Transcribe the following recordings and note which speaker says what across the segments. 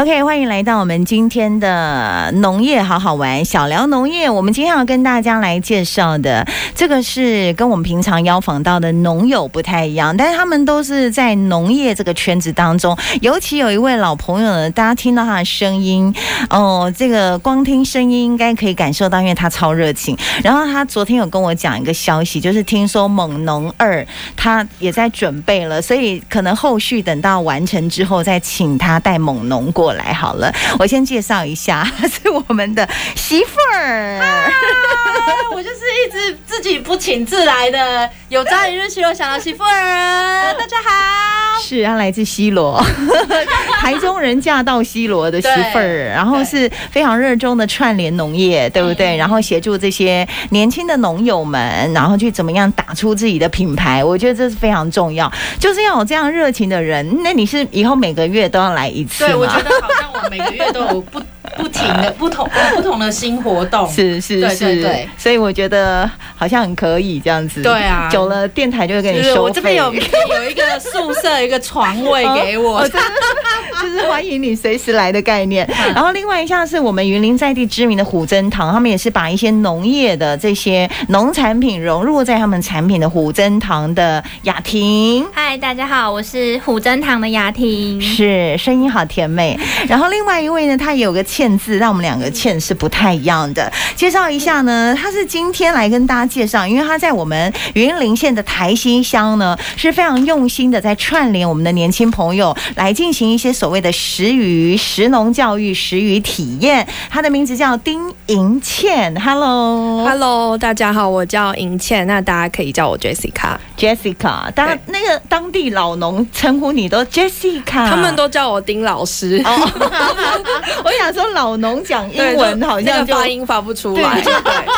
Speaker 1: OK，欢迎来到我们今天的农业好好玩，小聊农业。我们今天要跟大家来介绍的，这个是跟我们平常邀访到的农友不太一样，但是他们都是在农业这个圈子当中。尤其有一位老朋友呢，大家听到他的声音，哦，这个光听声音应该可以感受到，因为他超热情。然后他昨天有跟我讲一个消息，就是听说猛农二他也在准备了，所以可能后续等到完成之后再请他带猛农过来好了，我先介绍一下，是我们的媳妇儿。
Speaker 2: 我就是一直自己不请自来的，有朝一日希罗想到媳妇儿。大家好，
Speaker 1: 是她来自西螺，台中人嫁到西罗的媳妇儿，然后是非常热衷的串联农业，对不对？然后协助这些年轻的农友们，然后去怎么样打出自己的品牌。我觉得这是非常重要，就是要有这样热情的人。那你是以后每个月都要来一次
Speaker 2: 我觉得好像我每个月都有 不不停的 不同不同的新活动，
Speaker 1: 是是是，对对对，所以我觉得好像很可以这样子。
Speaker 2: 对啊，
Speaker 1: 久了电台就会给你收费。
Speaker 2: 我这边有有一个宿舍，一个床位给我，
Speaker 1: 哦、就是欢迎你随时来的概念。然后另外一项是我们云林在地知名的虎珍堂，他们也是把一些农业的这些农产品融入在他们产品的虎珍堂的雅婷。
Speaker 3: 嗨，大家好，我是虎珍堂的雅婷，
Speaker 1: 是声音好甜美。然后另外一位呢，他也有个倩字，让我们两个欠是不太一样的。介绍一下呢，他是今天来跟大家介绍，因为他在我们云林县的台西乡呢，是非常用心的在串联我们的年轻朋友来进行一些所谓的食鱼、食农教育、食鱼体验。他的名字叫丁银倩，Hello，Hello，
Speaker 4: 大家好，我叫银倩，那大家可以叫我 Jessica，Jessica，
Speaker 1: 大家那个当地老农称呼你都 Jessica，
Speaker 4: 他们都叫我丁老师。Oh,
Speaker 1: 我想说老农讲英文好像就
Speaker 4: 发音发不出
Speaker 1: 来，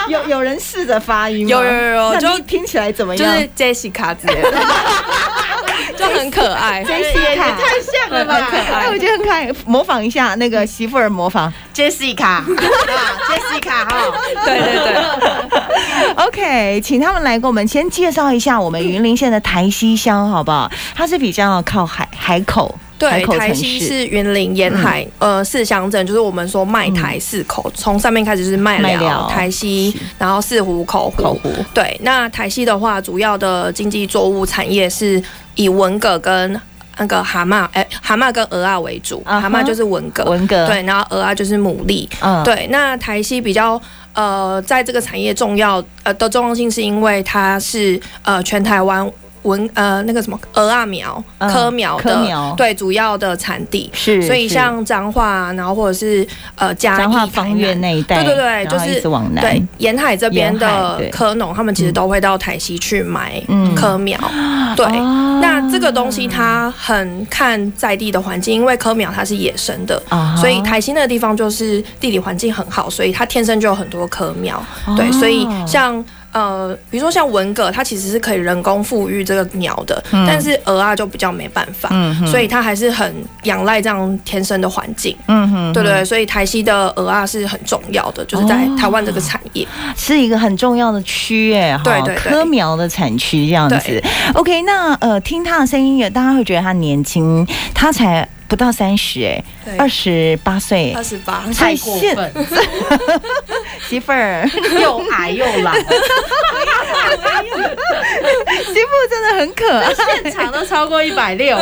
Speaker 1: 有有人试着发音吗？
Speaker 4: 有有有，就
Speaker 1: 听起来怎么样？
Speaker 4: 就是 Jessica 之类的，就很可爱。
Speaker 1: Jessica
Speaker 2: 太像了吧？
Speaker 1: 很可爱，我觉得很可爱。模仿一下那个媳妇儿，模仿
Speaker 2: Jessica，Jessica 哈，
Speaker 4: 对对对。
Speaker 1: OK，请他们来给我们先介绍一下我们云林县的台西乡，好不好？它是比较靠海海口。
Speaker 4: 对，台西是云林沿海，嗯、呃四乡镇，就是我们说麦台四口，从、嗯、上面开始是麦寮、台西，然后四湖口湖。口湖。对，那台西的话，主要的经济作物产业是以文蛤跟那个蛤蟆，哎，蛤蟆跟鹅啊为主，蛤蟆就是文蛤，
Speaker 1: 文蛤。
Speaker 4: 对，然后鹅啊就是牡蛎。嗯。对，那台西比较呃，在这个产业重要呃的重要性，是因为它是呃全台湾。文呃那个什么鹅啊苗科苗的、对主要的产地是，所以像彰化，然后或者是呃嘉义彰化
Speaker 1: 芳苑那一带，
Speaker 4: 对对对，就是往南对沿海这边的科农，他们其实都会到台西去买科苗。嗯、对、哦，那这个东西它很看在地的环境，因为科苗它是野生的、哦，所以台西那个地方就是地理环境很好，所以它天生就有很多科苗、哦。对，所以像。呃，比如说像文蛤，它其实是可以人工富裕这个苗的，嗯、但是鹅啊就比较没办法，嗯、所以它还是很仰赖这样天生的环境。嗯哼，对，对对，所以台西的鹅啊是很重要的，就是在台湾这个产业、哦、
Speaker 1: 是一个很重要的区，哎，对对，蚵苗的产区这样子。OK，那呃，听他的声音，也大家会觉得他年轻，他才。不到三十哎，二十八岁，
Speaker 4: 二十八，
Speaker 2: 太过分，
Speaker 1: 媳妇儿。
Speaker 2: 又矮又懒，
Speaker 1: 媳妇真的很可爱，
Speaker 2: 现场都超过一百六，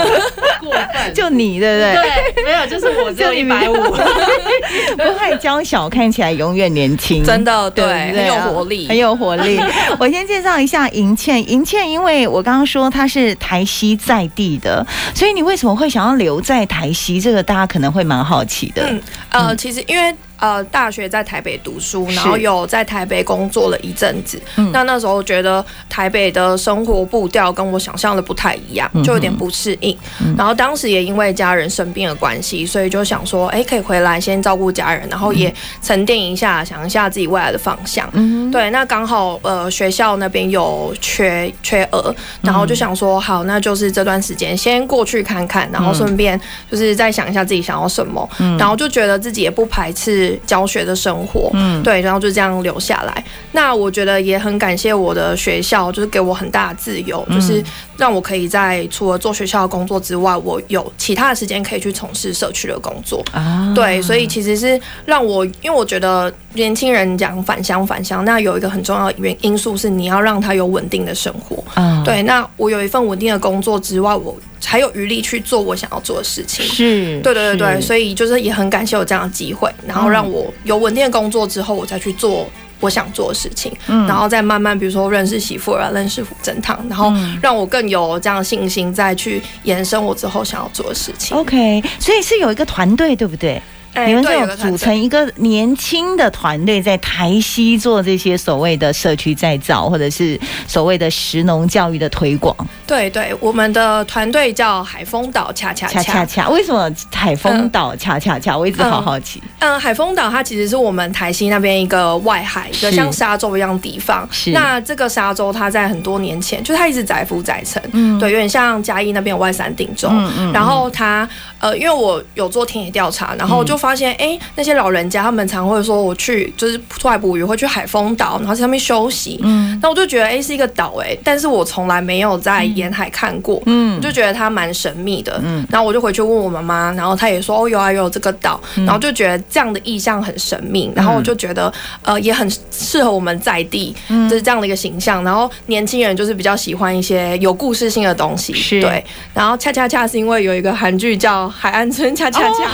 Speaker 2: 过分，
Speaker 1: 就你对不对？
Speaker 2: 对，没有，就是我只有一百五，
Speaker 1: 不太娇小，看起来永远年轻，
Speaker 4: 真的对，对，很有活力，
Speaker 1: 很有活力。我先介绍一下银倩，银倩，因为我刚刚说她是台西在地的，所以你为什么会想要留在台？台西这个大家可能会蛮好奇的，
Speaker 4: 嗯，呃，其实因为。呃，大学在台北读书，然后有在台北工作了一阵子。那那时候觉得台北的生活步调跟我想象的不太一样，就有点不适应。然后当时也因为家人生病的关系，所以就想说，哎，可以回来先照顾家人，然后也沉淀一下，想一下自己未来的方向。对，那刚好呃学校那边有缺缺额，然后就想说，好，那就是这段时间先过去看看，然后顺便就是再想一下自己想要什么。然后就觉得自己也不排斥。就是教学的生活，嗯，对，然后就这样留下来。那我觉得也很感谢我的学校，就是给我很大的自由，就是让我可以在除了做学校的工作之外，我有其他的时间可以去从事社区的工作啊。对，所以其实是让我，因为我觉得年轻人讲返乡返乡，那有一个很重要的原因素是你要让他有稳定的生活。嗯，对，那我有一份稳定的工作之外，我还有余力去做我想要做的事情。是，对对对对，所以就是也很感谢有这样的机会，然后让我有稳定的工作之后，我再去做我想做的事情，嗯，然后再慢慢比如说认识媳妇啊，认识胡珍堂，然后让我更有这样的信心，再去延伸我之后想要做的事情。
Speaker 1: OK，所以是有一个团队，对不对？你们就组成一个年轻的团队，在台西做这些所谓的社区再造，或者是所谓的石农教育的推广。
Speaker 4: 对对，我们的团队叫海丰岛恰恰恰
Speaker 1: 恰恰。为什么海丰岛恰恰恰？我一直好好奇。
Speaker 4: 嗯，海丰岛它其实是我们台西那边一个外海，一个像沙洲一样的地方。是。那这个沙洲它在很多年前，就它一直载浮载沉。嗯。对，有点像嘉义那边有外山顶洲。嗯嗯。然后它呃，因为我有做田野调查，然后就发现，哎、欸，那些老人家他们常会说，我去就是出来捕鱼，会去海丰岛，然后在上面休息。嗯，那我就觉得，哎、欸，是一个岛，哎，但是我从来没有在沿海看过。嗯，我就觉得它蛮神秘的。嗯，然后我就回去问我妈妈，然后她也说，哦，有啊，有这个岛。然后就觉得这样的意象很神秘，然后我就觉得，呃，也很适合我们在地，就是这样的一个形象。然后年轻人就是比较喜欢一些有故事性的东西。对。然后恰恰恰是因为有一个韩剧叫《海岸村恰恰恰》。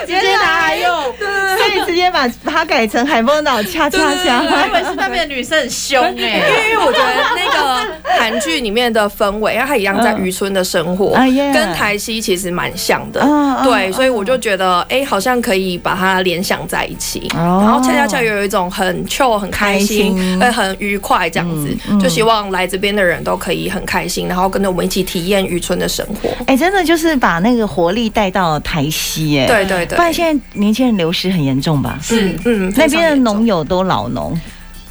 Speaker 2: 直接拿来用，
Speaker 1: 所以直接把它改成海风岛恰恰恰。
Speaker 2: 我以为是那边的女生很凶 哎，
Speaker 4: 因为我觉得那个韩剧里面的氛围，因为它一样在渔村的生活，跟台西其实蛮像的。对，所以我就觉得，哎，好像可以把它联想在一起。然后恰恰恰有一种很 chill 很开心，呃，很愉快这样子，就希望来这边的人都可以很开心，然后跟着我们一起体验渔村的生活。
Speaker 1: 哎，真的就是把那个活力带到台西，哎，
Speaker 4: 对对对。
Speaker 1: 不然现在年轻人流失很严重吧？
Speaker 4: 是，嗯，
Speaker 1: 那边的农友都老农，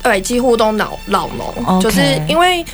Speaker 4: 对，几乎都老老农，就是因为。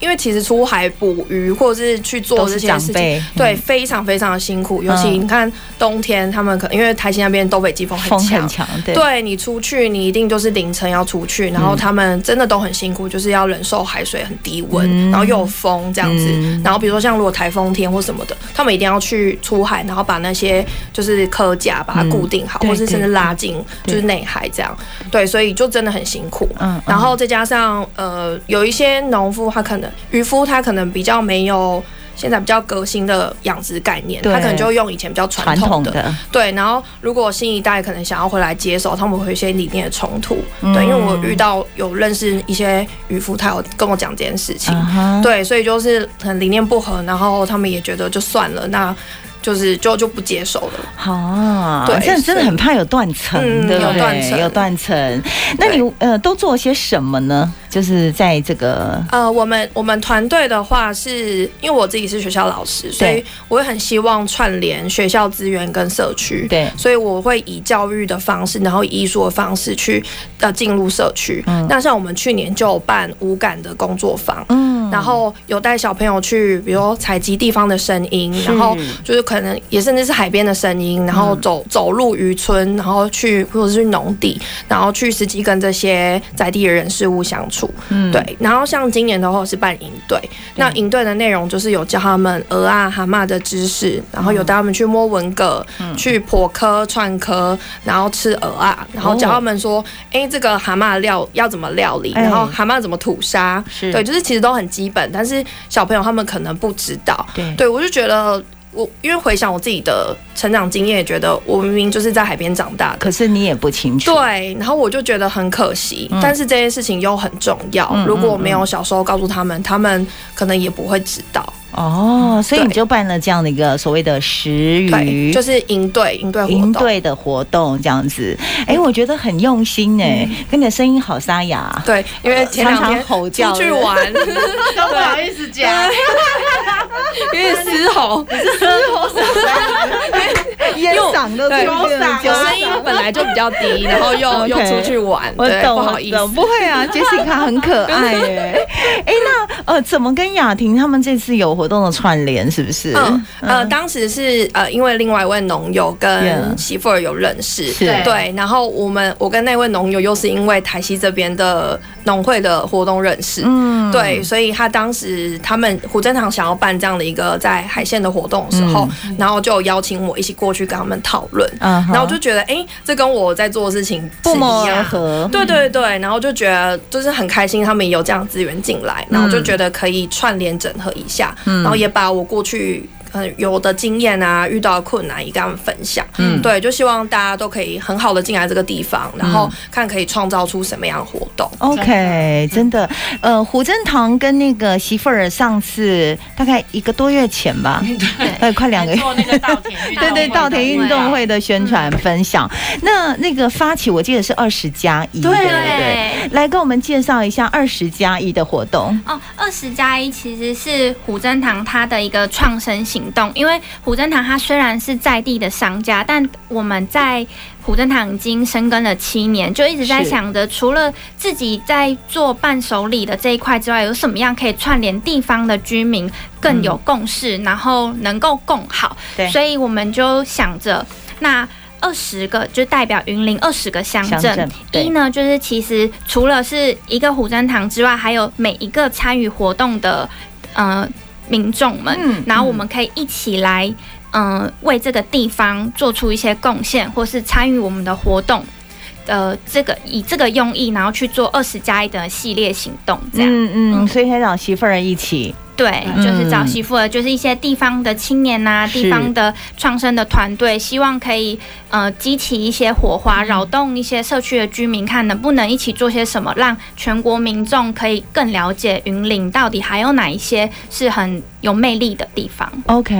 Speaker 4: 因为其实出海捕鱼或者是去做这些事情，对，非常非常的辛苦。尤其你看冬天，他们可能因为台西那边东北季风很强，对，你出去你一定就是凌晨要出去，然后他们真的都很辛苦，就是要忍受海水很低温，然后又有风这样子。然后比如说像如果台风天或什么的，他们一定要去出海，然后把那些就是壳架把它固定好，或是甚至拉进就是内海这样。对，所以就真的很辛苦。嗯，然后再加上呃，有一些农夫他可能。渔夫他可能比较没有现在比较革新的养殖概念，他可能就用以前比较传统的。对，然后如果新一代可能想要回来接手，他们会有一些理念的冲突。对，因为我遇到有认识一些渔夫，他有跟我讲这件事情。对，所以就是很理念不合，然后他们也觉得就算了，那。就是就就不接受了，
Speaker 1: 好，对，真的真的很怕有断层，对不对？有断层，那你呃都做些什么呢？就是在这个
Speaker 4: 呃，我们我们团队的话，是因为我自己是学校老师，所以我会很希望串联学校资源跟社区，对，所以我会以教育的方式，然后以艺术的方式去呃进入社区。嗯，那像我们去年就有办无感的工作坊，嗯，然后有带小朋友去，比如采集地方的声音，然后就是。可能也甚至是海边的声音，然后走走入渔村，然后去或者是去农地，然后去实际跟这些在地的人事物相处。嗯，对。然后像今年的话是办营队，那营队的内容就是有教他们鹅啊蛤蟆的知识，然后有带他们去摸文蛤，去剖壳串壳，然后吃鹅啊，然后教他们说，哎，这个蛤蟆料要怎么料理，然后蛤蟆怎么吐沙，对，就是其实都很基本，但是小朋友他们可能不知道。对，对我就觉得。我因为回想我自己的成长经验，也觉得我明明就是在海边长大的，
Speaker 1: 可是你也不清楚。
Speaker 4: 对，然后我就觉得很可惜，嗯、但是这件事情又很重要。嗯、如果没有小时候告诉他们，他们可能也不会知道。
Speaker 1: 哦，所以你就办了这样的一个所谓的食鱼，
Speaker 4: 就是营队营队
Speaker 1: 营队的活动这样子。哎，我觉得很用心哎，跟你的声音好沙哑。
Speaker 4: 对，因为前两天吼叫。出去玩，都
Speaker 2: 不好意思讲，
Speaker 4: 有点嘶吼，嘶吼嗓，
Speaker 1: 烟嗓都对，
Speaker 4: 声音本来就比较低，然后又 又出去玩，
Speaker 1: 我懂，不好意思，不会啊，Jessica 很可爱耶。哎，那呃，怎么跟雅婷他们这次有活动的串联？是不是？
Speaker 4: 嗯呃，当时是呃，因为另外一位农友跟媳妇儿有认识，对。对，然后我们我跟那位农友又是因为台西这边的农会的活动认识，嗯，对，所以他当时他们胡珍堂想要办这样的一个在海线的活动的时候，然后就邀请我一起过去跟他们讨论，嗯然后我就觉得，哎，这跟我在做的事情
Speaker 1: 不谋而合，
Speaker 4: 对对对，然后就觉得就是很开心，他们也有这样资源进来，然后就觉得可以串联整合一下，然后也把我过去。嗯，有的经验啊，遇到的困难也跟他们分享。嗯，对，就希望大家都可以很好的进来这个地方，然后看可以创造出什么样的活动。
Speaker 1: OK，真的，呃，胡珍堂跟那个媳妇儿上次大概一个多月前吧，对，快两个月。
Speaker 2: 做那个稻田，
Speaker 1: 对对，稻田运动会的宣传分享。那那个发起，我记得是二十加一，对对对，来跟我们介绍一下二十加一的活动。
Speaker 3: 哦，二十加一其实是虎珍堂它的一个创生型。行动，因为虎珍堂它虽然是在地的商家，但我们在虎珍堂已经深耕了七年，就一直在想着，除了自己在做伴手礼的这一块之外，有什么样可以串联地方的居民更有共识，然后能够共好。对，所以我们就想着，那二十个就代表云林二十个乡镇，一呢就是其实除了是一个虎珍堂之外，还有每一个参与活动的，呃。民众们，然后我们可以一起来，嗯、呃，为这个地方做出一些贡献，或是参与我们的活动，呃，这个以这个用意，然后去做二十加一的系列行动，这样，嗯
Speaker 1: 嗯，所以可以找媳妇儿一起。
Speaker 3: 对，就是找媳妇儿，就是一些地方的青年呐、啊，地方的创生的团队，希望可以呃激起一些火花，扰动一些社区的居民，看能不能一起做些什么，让全国民众可以更了解云林到底还有哪一些是很有魅力的地方。
Speaker 1: OK，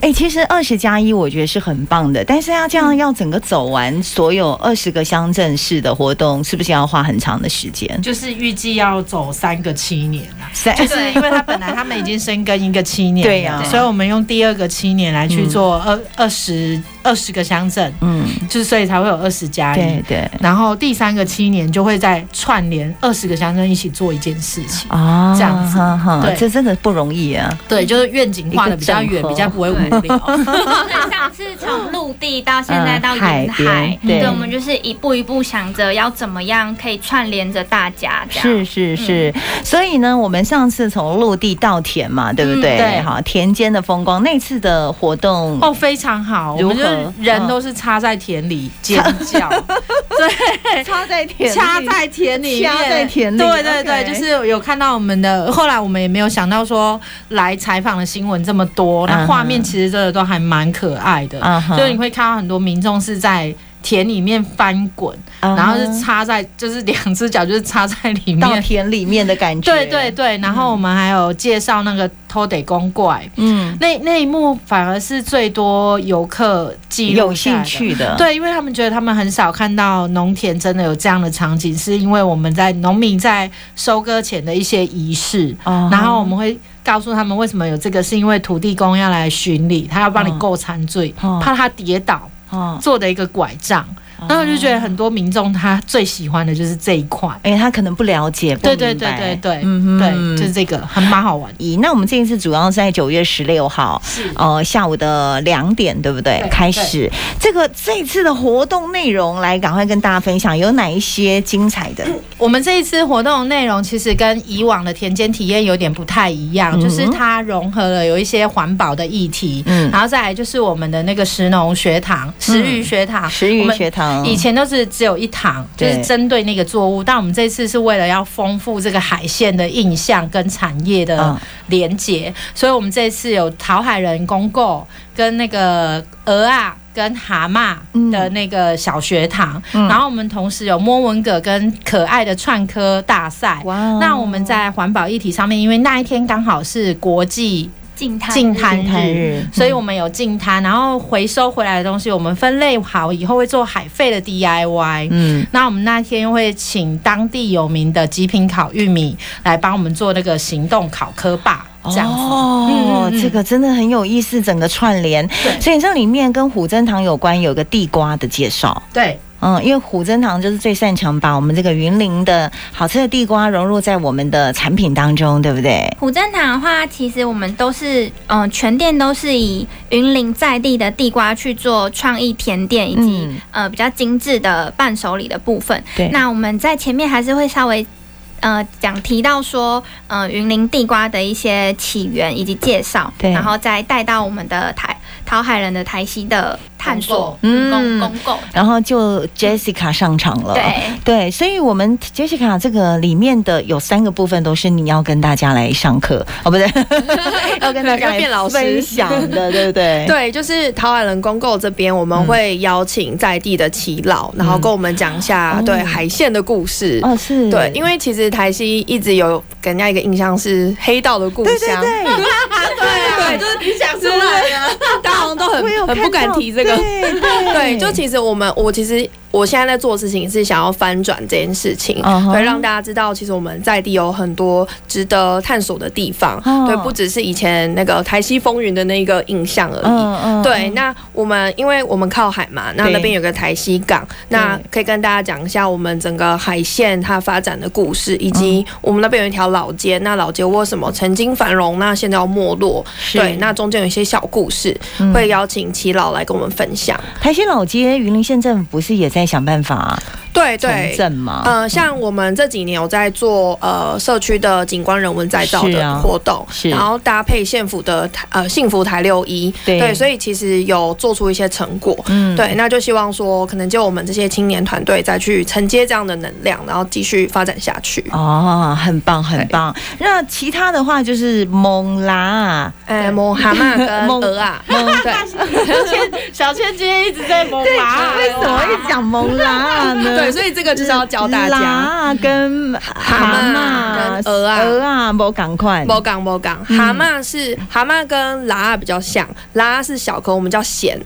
Speaker 1: 哎、欸，其实二十加一我觉得是很棒的，但是要这样要整个走完所有二十个乡镇市的活动，是不是要花很长的时间？
Speaker 2: 就是预计要走三个七年啊，就是因为他本来他们。已经深耕一个七年，对呀，所以我们用第二个七年来去做二二十二十个乡镇，嗯，就是所以才会有二十加一，对对。然后第三个七年就会再串联二十个乡镇一起做一件事情啊，这样子，对，
Speaker 1: 这真的不容易啊。
Speaker 2: 对，就是愿景画的比较远，比较不会无聊。
Speaker 3: 像是从陆地到现在到沿海，对，我们就是一步一步想着要怎么样可以串联着大家，
Speaker 1: 是是是。所以呢，我们上次从陆地到田嘛，对不对？对，哈，田间的风光，那次的活动
Speaker 2: 哦非常好，我们就？人都是插在田里尖叫，对，
Speaker 1: 插在田，
Speaker 2: 插在田里，
Speaker 1: 插在田里，
Speaker 2: 对对对，就是有看到我们的。后来我们也没有想到说来采访的新闻这么多，那画面其实真的都还蛮可爱的，就是你会看到很多民众是在。田里面翻滚，然后是插在，就是两只脚就是插在里面，
Speaker 1: 到田里面的感觉。
Speaker 2: 对对对，然后我们还有介绍那个土地公怪，嗯，那那一幕反而是最多游客记录
Speaker 1: 有兴趣的。
Speaker 2: 对，因为他们觉得他们很少看到农田真的有这样的场景，是因为我们在农民在收割前的一些仪式，然后我们会告诉他们为什么有这个，是因为土地公要来巡礼，他要帮你过残罪，怕他跌倒。哦，做的一个拐杖。然后我就觉得很多民众他最喜欢的就是这一块，
Speaker 1: 哎，他可能不了解，
Speaker 2: 对对对对对，嗯对，就是这个还蛮好玩。
Speaker 1: 咦，那我们这一次主要是在九月十六号，是呃下午的两点，对不对？开始这个这一次的活动内容，来赶快跟大家分享有哪一些精彩的。
Speaker 2: 我们这一次活动内容其实跟以往的田间体验有点不太一样，就是它融合了有一些环保的议题，嗯，然后再来就是我们的那个石农学堂、石鱼学堂、
Speaker 1: 石鱼学堂。
Speaker 2: 以前都是只有一堂，就是针对那个作物，但我们这次是为了要丰富这个海线的印象跟产业的连结，所以我们这次有淘海人公购跟那个鹅啊跟蛤蟆的那个小学堂，然后我们同时有摸文蛤跟可爱的串科大赛。那我们在环保议题上面，因为那一天刚好是国际。净滩日，日，所以我们有净滩，然后回收回来的东西，我们分类好以后会做海废的 DIY。嗯，那我们那天又会请当地有名的极品烤玉米来帮我们做那个行动烤科霸。这样
Speaker 1: 哦，这个真的很有意思，整个串联。对，所以这里面跟虎珍堂有关，有个地瓜的介绍。
Speaker 2: 对。
Speaker 1: 嗯，因为虎珍堂就是最擅长把我们这个云林的好吃的地瓜融入在我们的产品当中，对不对？
Speaker 3: 虎珍堂的话，其实我们都是嗯、呃，全店都是以云林在地的地瓜去做创意甜点以及、嗯、呃比较精致的伴手礼的部分。对，那我们在前面还是会稍微呃讲提到说，呃云林地瓜的一些起源以及介绍，对，然后再带到我们的台。桃海人的台西的探索，嗯，公公购，
Speaker 1: 然后就 Jessica 上场了，
Speaker 3: 对。
Speaker 1: 对，所以我们 Jessica 这个里面的有三个部分都是你要跟大家来上课。哦，不对，要跟大家来分享的，对不对？
Speaker 4: 对，就是桃海人公购这边，我们会邀请在地的耆老，然后跟我们讲一下对海线的故事。哦，是。对，因为其实台西一直有给人家一个印象是黑道的故乡，对对对，对，就是你想出来的。都很很不敢提这个，对，就其实我们，我其实。我现在在做的事情是想要翻转这件事情，会、uh huh. 让大家知道，其实我们在地有很多值得探索的地方。Uh. 对，不只是以前那个台西风云的那个印象而已。Uh. 对，那我们因为我们靠海嘛，那那边有个台西港，那可以跟大家讲一下我们整个海线它发展的故事，以及我们那边有一条老街，那老街为什么曾经繁荣，那现在要没落？对，那中间有一些小故事，会邀请齐老来跟我们分享。
Speaker 1: 台西老街，云林县政府不是也在想办法、啊？
Speaker 4: 对对，呃，像我们这几年有在做呃社区的景观人文再造的活动，是，然后搭配县府的呃幸福台六一，对，所以其实有做出一些成果，嗯，对，那就希望说，可能就我们这些青年团队再去承接这样的能量，然后继续发展下去。
Speaker 1: 哦，很棒，很棒。那其他的话就是蒙拉，
Speaker 4: 呃，蒙蛤蟆跟 鹅啊，蒙对。
Speaker 2: 小千，小千今天一直在蒙拉，
Speaker 1: 为什么一讲蒙拉呢？
Speaker 4: 对。所以这个就是要教大家，
Speaker 1: 跟蛤蟆、跟鹅啊、鹅啊，不赶快，
Speaker 4: 不赶不赶。蛤蟆是蛤蟆跟拉比较像，拉是小口，我们叫蚬。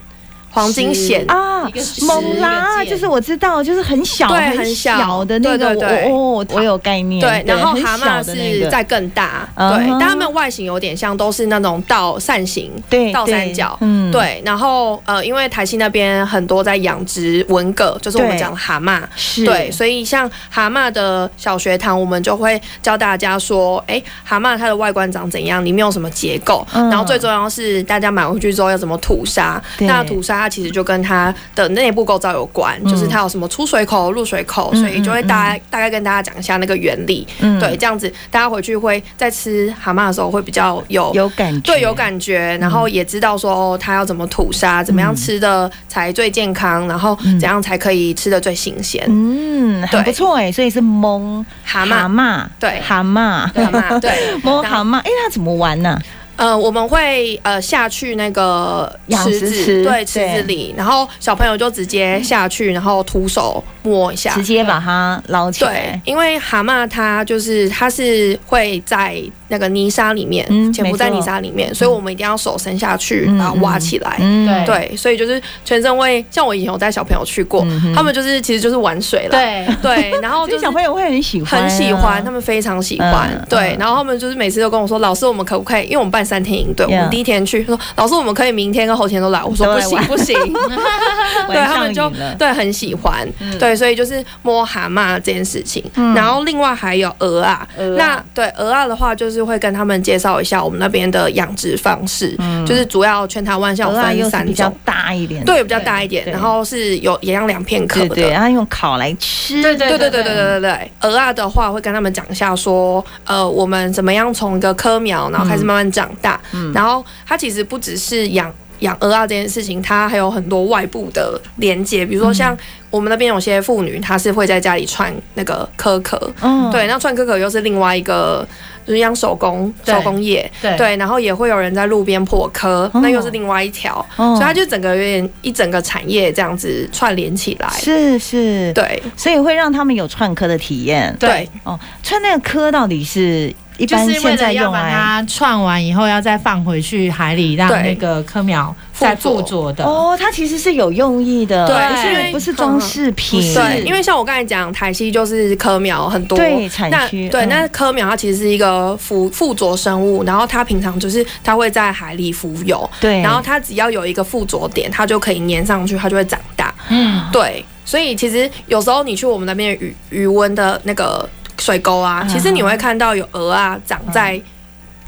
Speaker 4: 黄金蚬啊，
Speaker 1: 猛拉就是我知道，就是很小很小。的那个，哦，我有概念。
Speaker 4: 对，然后蛤蟆是在更大，对，但它们外形有点像，都是那种倒扇形，对，倒三角，嗯，对。然后呃，因为台西那边很多在养殖文蛤，就是我们讲的蛤蟆，是，对，所以像蛤蟆的小学堂，我们就会教大家说，哎，蛤蟆它的外观长怎样，里面有什么结构，然后最重要是大家买回去之后要怎么吐沙，那吐沙。它其实就跟它的内部构造有关，嗯、就是它有什么出水口、入水口，嗯、所以就会大概、嗯、大概跟大家讲一下那个原理。嗯、对，这样子大家回去会在吃蛤蟆的时候会比较有
Speaker 1: 有感觉，
Speaker 4: 对，有感觉，然后也知道说哦，它要怎么吐沙，怎么样吃的才最健康，然后怎样才可以吃的最新鲜。
Speaker 1: 嗯，很不错哎，所以是蒙蛤蟆，蛤蟆对，蛤蟆，蛤蟆对，蒙蛤蟆。哎，那怎么玩呢？
Speaker 4: 呃，我们会呃下去那个池子，对池子里，然后小朋友就直接下去，然后徒手摸一下，
Speaker 1: 直接把它捞起来。
Speaker 4: 对，因为蛤蟆它就是它是会在那个泥沙里面，潜伏在泥沙里面，所以我们一定要手伸下去把它挖起来。对，所以就是全身会，像我以前有带小朋友去过，他们就是其实就是玩水了。对。对，然后 就
Speaker 1: 小朋友会很喜欢，
Speaker 4: 很喜欢，他们非常喜欢。对，然后他们就是每次都跟我说，老师，我们可不可以？因为我们办。三天营队，我们第一天去，说老师，我们可以明天跟后天都来。我说不行不行，对他们就对很喜欢，对，所以就是摸蛤蟆这件事情。然后另外还有鹅啊，那对鹅啊的话，就是会跟他们介绍一下我们那边的养殖方式，就是主要全台湾像分三种，
Speaker 1: 比较大一点，
Speaker 4: 对，比较大一点，然后是有也让两片壳的，
Speaker 1: 然后用烤来吃，
Speaker 4: 对对对对对对对对。鹅啊的话会跟他们讲一下说，呃，我们怎么样从一个棵苗，然后开始慢慢长。大，然后它其实不只是养养鹅啊这件事情，它还有很多外部的连接，比如说像我们那边有些妇女，她是会在家里串那个壳壳，嗯，对，那串壳壳又是另外一个，就是养手工手工业，对，对，然后也会有人在路边破壳，那又是另外一条，所以它就整个有点一整个产业这样子串联起来，
Speaker 1: 是是，
Speaker 4: 对，
Speaker 1: 所以会让他们有串壳的体验，
Speaker 4: 对，
Speaker 1: 哦，串那个壳到底是？一般
Speaker 2: 就是为了要把它串完以后，要再放回去海里，让那个科苗再附着的。
Speaker 1: 哦，它其实是有用意的，对，不是不是装饰品。
Speaker 4: 对，因为像我刚才讲，台西就是科苗很多，
Speaker 1: 对，产区。
Speaker 4: 对，那科苗它其实是一个附附着生物，然后它平常就是它会在海里浮游，对，然后它只要有一个附着点，它就可以粘上去，它就会长大。嗯，对。所以其实有时候你去我们那边鱼鱼温的那个水沟啊，其实你会看到有鹅啊长在。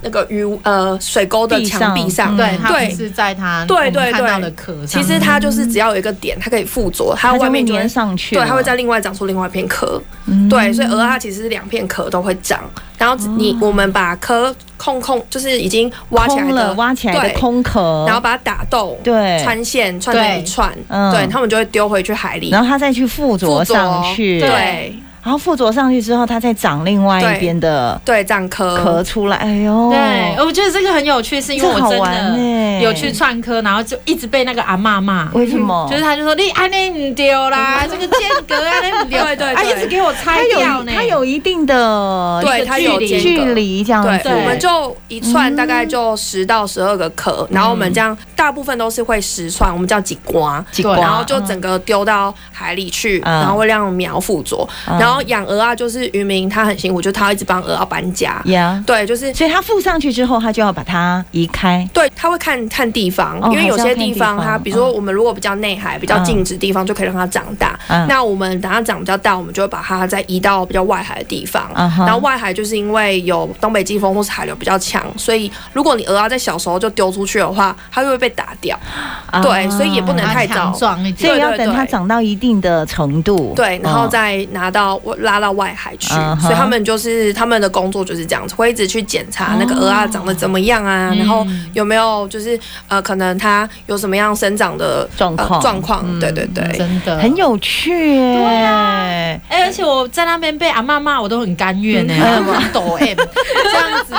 Speaker 4: 那个鱼呃水沟的墙壁上，
Speaker 2: 对对，是在它对对对。的壳。
Speaker 4: 其实它就是只要有一个点，它可以附着，它外面
Speaker 1: 粘上去，
Speaker 4: 对，它会再另外长出另外一片壳。对，所以鹅它其实是两片壳都会长。然后你我们把壳空空，就是已经挖起来的
Speaker 1: 挖起来的空壳，
Speaker 4: 然后把它打洞，
Speaker 1: 对，
Speaker 4: 穿线穿成一串，对，他们就会丢回去海里，
Speaker 1: 然后它再去附着上去，
Speaker 4: 对。
Speaker 1: 然后附着上去之后，它再长另外一边的
Speaker 4: 对长壳
Speaker 1: 壳出来。哎呦，
Speaker 2: 对，我觉得这个很有趣，是因为我真的有去串科，然后就一直被那个阿嬷骂。
Speaker 1: 为什么？
Speaker 2: 就是他就说你安尼唔丢啦，这个间隔啊，那唔丢。对对，他一直给我拆掉呢。
Speaker 1: 它有一定的
Speaker 4: 对，它有距
Speaker 1: 离这样子。
Speaker 4: 我们就一串大概就十到十二个壳，然后我们这样大部分都是会十串，我们叫几瓜，几瓜，然后就整个丢到海里去，然后会让苗附着，然后。然后养鹅啊，就是渔民他很辛苦，就他一直帮鹅要搬家。
Speaker 1: Yeah.
Speaker 4: 对，就是
Speaker 1: 所以他附上去之后，他就要把它移开。
Speaker 4: 对，他会看看地方，因为有些地方它，比如说我们如果比较内海、比较静止地方，就可以让它长大。那我们等它长比较大，我们就会把它再移到比较外海的地方。然后外海就是因为有东北季风或是海流比较强，所以如果你鹅啊在小时候就丢出去的话，它就会被打掉。对，所以也不能太早，
Speaker 1: 所以要等它长到一定的程度，
Speaker 4: 对，然后再拿到。拉到外海去，所以他们就是他们的工作就是这样子，会一直去检查那个鹅啊长得怎么样啊，然后有没有就是呃可能它有什么样生长的状况状况，对对对，
Speaker 2: 真的
Speaker 1: 很有趣耶。
Speaker 2: 对啊，哎，而且我在那边被阿嬷骂，我都很甘愿呢，很抖 M 这样子。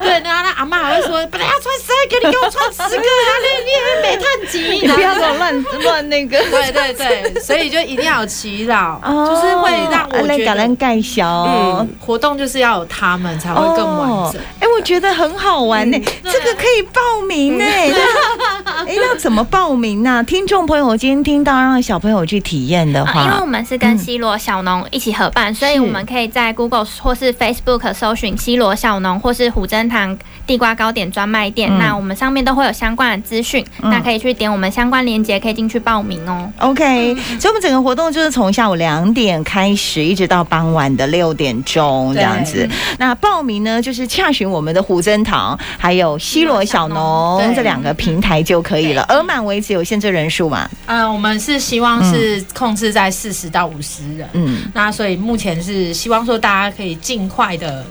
Speaker 2: 对，然后那阿嬷还会说，本来要穿十二个，你给我穿十个，你你还没探及，
Speaker 1: 你不要给我乱乱那个。
Speaker 2: 对对对，所以就一定要有祈祷，就是会让我。
Speaker 1: 感恩盖小，嗯，
Speaker 2: 活动就是要有他们才会更完整。
Speaker 1: 哎，我觉得很好玩呢，这个可以报名呢。哎，那怎么报名呢？听众朋友，今天听到让小朋友去体验的话，
Speaker 3: 因为我们是跟西罗小农一起合办，所以我们可以在 Google 或是 Facebook 搜寻西罗小农或是虎珍堂地瓜糕点专卖店，那我们上面都会有相关的资讯，那可以去点我们相关链接，可以进去报名哦。
Speaker 1: OK，所以我们整个活动就是从下午两点开始，一直到傍晚的六点钟这样子，那报名呢，就是洽询我们的虎珍堂还有西罗小农这两个平台就可以了。额满为止，有限制人数嘛？
Speaker 2: 嗯，我们是希望是控制在四十到五十人。嗯，那所以目前是希望说大家可以尽快的。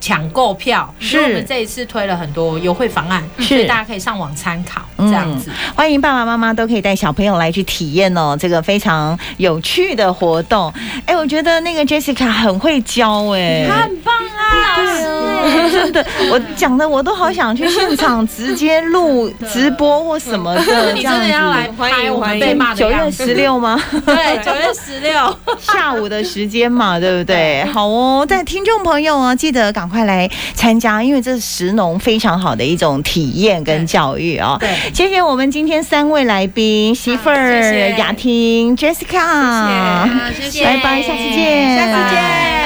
Speaker 2: 抢购票，是我们这一次推了很多优惠方案，是所以大家可以上网参考，这样子。
Speaker 1: 嗯、欢迎爸爸妈妈都可以带小朋友来去体验哦，这个非常有趣的活动。哎，我觉得那个 Jessica 很会教哎，
Speaker 2: 她很棒啊，老师，
Speaker 1: 真的，我讲的我都好想去现场直接录 直播或什么的，这样子。
Speaker 2: 你真的要来欢迎我们被骂的
Speaker 1: 九月十六吗？
Speaker 2: 对，九月十六
Speaker 1: 下午的时间嘛，对不对？好哦，但听众朋友啊，记得赶快。快来参加，因为这是石农非常好的一种体验跟教育哦。对，谢谢我们今天三位来宾：媳妇儿、雅婷、Jessica。
Speaker 3: 谢谢，谢谢，
Speaker 1: 拜拜，下次见，
Speaker 3: 下次见。